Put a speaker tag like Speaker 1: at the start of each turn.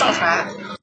Speaker 1: 上传